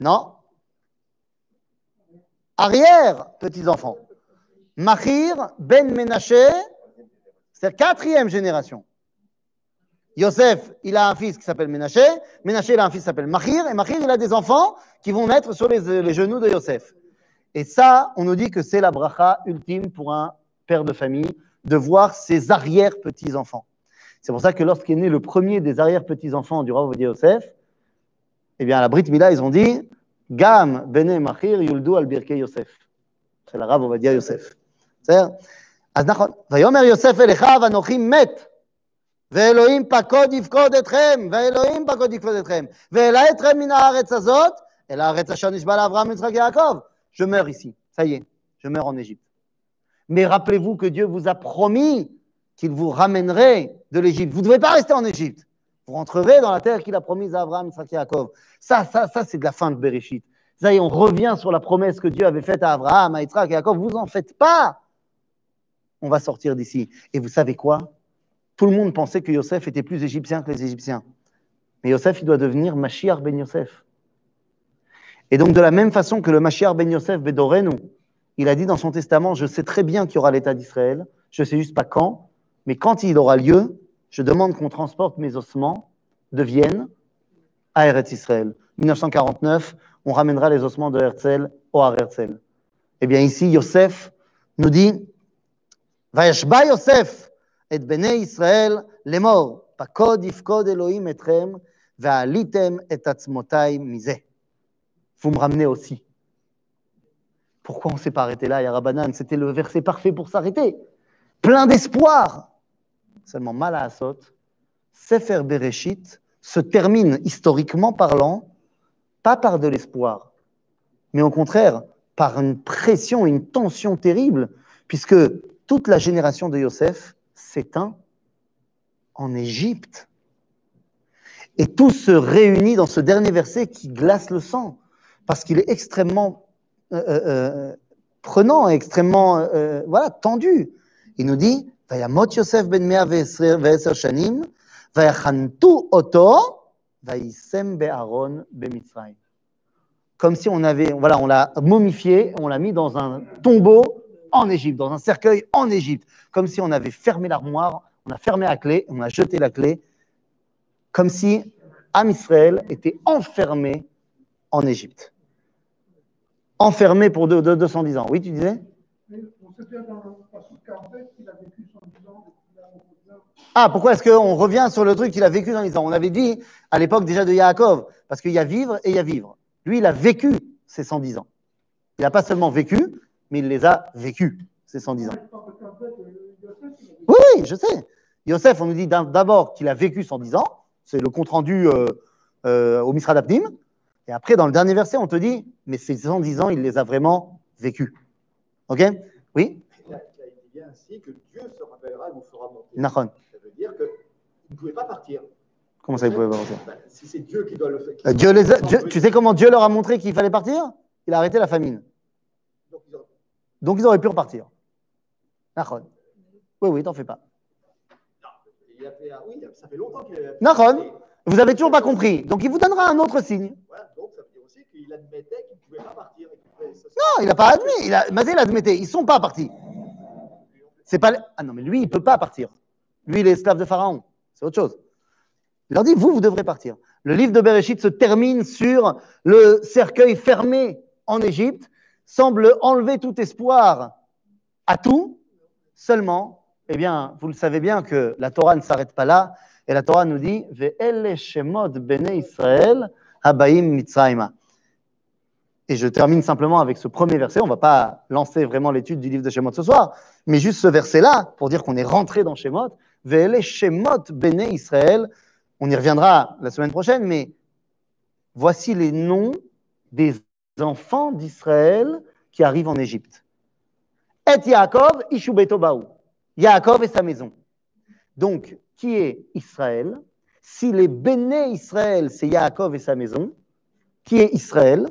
Non Arrière-petits-enfants. Machir, Ben Menaché, c'est la quatrième génération. Yosef, il a un fils qui s'appelle Ménaché. Ménaché, il a un fils qui s'appelle Machir. Et Machir, il a des enfants qui vont naître sur les, genoux de Yosef. Et ça, on nous dit que c'est la bracha ultime pour un père de famille de voir ses arrière-petits-enfants. C'est pour ça que lorsqu'est né le premier des arrière-petits-enfants du roi Yosef, eh bien, à la Brit Mila, ils ont dit Gam bene Machir yuldu al birke Yosef. C'est la Rav Ovadia Yosef. C'est-à-dire, ויאמר יוסף אליך ואנוכי מת ואלוהים פקוד יפקוד אתכם, ואלוהים פקוד יפקוד אתכם, ואלה אתכם מן הארץ הזאת, אל הארץ אשר נשבע לאברהם, יצחק יעקב. Je meurs ici, ça y est, je meurs en Égypte. Mais rappelez-vous que Dieu vous a promis qu'il vous ramènerait de l'Égypte. Vous ne devez pas rester en Égypte. Vous rentrerez dans la terre qu'il a promise à Abraham, Isaac et Jacob. Ça, ça, ça, c'est de la fin de Bereshit. Ça y est, on revient sur la promesse que Dieu avait faite à Abraham, à Isaac et Jacob. Vous en faites pas. On va sortir d'ici. Et vous savez quoi? Tout le monde pensait que Yosef était plus égyptien que les Égyptiens. Mais Yosef, il doit devenir Mashiach ben Yosef. Et donc, de la même façon que le Mashiach ben Yosef Bedorenu, il a dit dans son testament Je sais très bien qu'il y aura l'État d'Israël, je ne sais juste pas quand, mais quand il aura lieu, je demande qu'on transporte mes ossements de Vienne à Eretz Israël. 1949, on ramènera les ossements de Herzl au Har Herzl. Eh bien, ici, Yosef nous dit Vayashba Yosef et Bene Israël les morts. Pakod ifkod Elohim etrem, vaalitem et atzmotai. Vous me ramenez aussi. Pourquoi on s'est pas arrêté là, Yarabanan C'était le verset parfait pour s'arrêter. Plein d'espoir. Seulement, mal à Asot, Sefer Bereshit se termine, historiquement parlant, pas par de l'espoir, mais au contraire, par une pression, une tension terrible, puisque toute la génération de Yosef s'éteint en Égypte. Et tout se réunit dans ce dernier verset qui glace le sang, parce qu'il est extrêmement euh, euh, euh prenant, extrêmement voilà, tendu. Il nous dit Comme si on avait, voilà, on l'a momifié, on l'a mis dans un tombeau en Égypte, dans un cercueil en Égypte, comme si on avait fermé l'armoire, on a fermé la clé, on a jeté la clé, comme si Am Israël était enfermé en Égypte. Enfermé pour 210 ans. Oui, tu disais? Ah, pourquoi est-ce qu'on revient sur le truc qu'il a vécu dans les ans? On avait dit à l'époque déjà de Yaakov, parce qu'il y a vivre et il y a vivre. Lui, il a vécu ces 110 ans. Il n'a pas seulement vécu, mais il les a vécus, ces 110 ans. Oui, oui, je sais. Yosef, on nous dit d'abord qu'il a vécu 110 ans, c'est le compte-rendu euh, euh, au Misra d'Abdim, et après, dans le dernier verset, on te dit, mais ces 110 ans, il les a vraiment vécus. Ok? Oui? Ainsi que Dieu se rappellera et vous fera monter. Dire qu'il ne pouvait pas partir. Comment ça, il pouvait pas partir Ben, Si c'est Dieu qui doit le faire. Euh, Dieu les a- Dieu- Tu sais comment Dieu leur a montré qu'il fallait partir? Il a arrêté la famine. Donc, ils Donc ils auraient pu repartir. Nachon. Oui, oui, t'en fais pas. il a fait- ah oui, ça fait longtemps qu'il Vous avez toujours pas compris. Donc il vous donnera un autre signe. Voilà, donc ça veut dire aussi qu'il admettait qu'il ne pouvait pas partir. et qu'il pouvait se- Non, il n'a pas admis. Il a, Mazé l'admettait. Ils sont pas partis. C'est pas. Ah non, mais lui, il peut pas partir. Lui, il est esclave de Pharaon. C'est autre chose. Il leur dit, vous, vous devrez partir. Le livre de Bereshit se termine sur le cercueil fermé en Égypte, semble enlever tout espoir à tout. Seulement, eh bien, vous le savez bien que la Torah ne s'arrête pas là. Et la Torah nous dit. Et je termine simplement avec ce premier verset. On ne va pas lancer vraiment l'étude du livre de Shemot ce soir, mais juste ce verset-là pour dire qu'on est rentré dans Shemot. Shemot Israël. On y reviendra la semaine prochaine, mais voici les noms des enfants d'Israël qui arrivent en Égypte. Et Yaakov. Yaakov et sa maison. Donc, qui est Israël? Si les béné Israël, c'est Yaakov et sa maison, qui est Israël?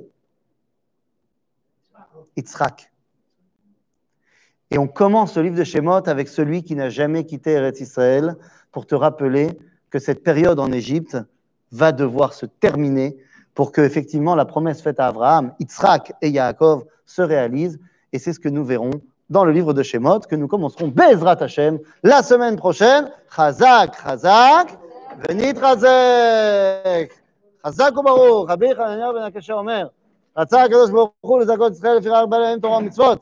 Yitzhak. Et on commence le livre de Shemot avec celui qui n'a jamais quitté Eretz Israël pour te rappeler que cette période en Égypte va devoir se terminer pour que effectivement la promesse faite à Abraham, Yitzhak et Yaakov se réalise. Et c'est ce que nous verrons dans le livre de Shemot que nous commencerons Bezrat Hashem la semaine prochaine. Chazak, Chazak, Venit Razek. חזק וברוך, רבי חנניה בן הקשה אומר, רצה הקדוש ברוך הוא לזכות ישראל לפי רק בעליהם תורה ומצוות,